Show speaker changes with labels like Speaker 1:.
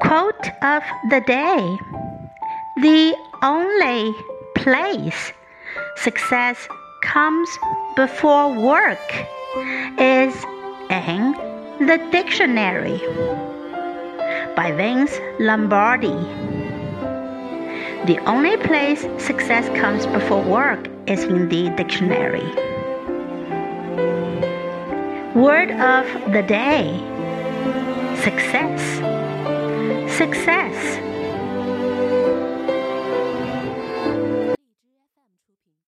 Speaker 1: Quote of the day The only place success comes before work is in the dictionary by Vince Lombardi. The only place success comes before work is in the dictionary. Word of the day Success. Success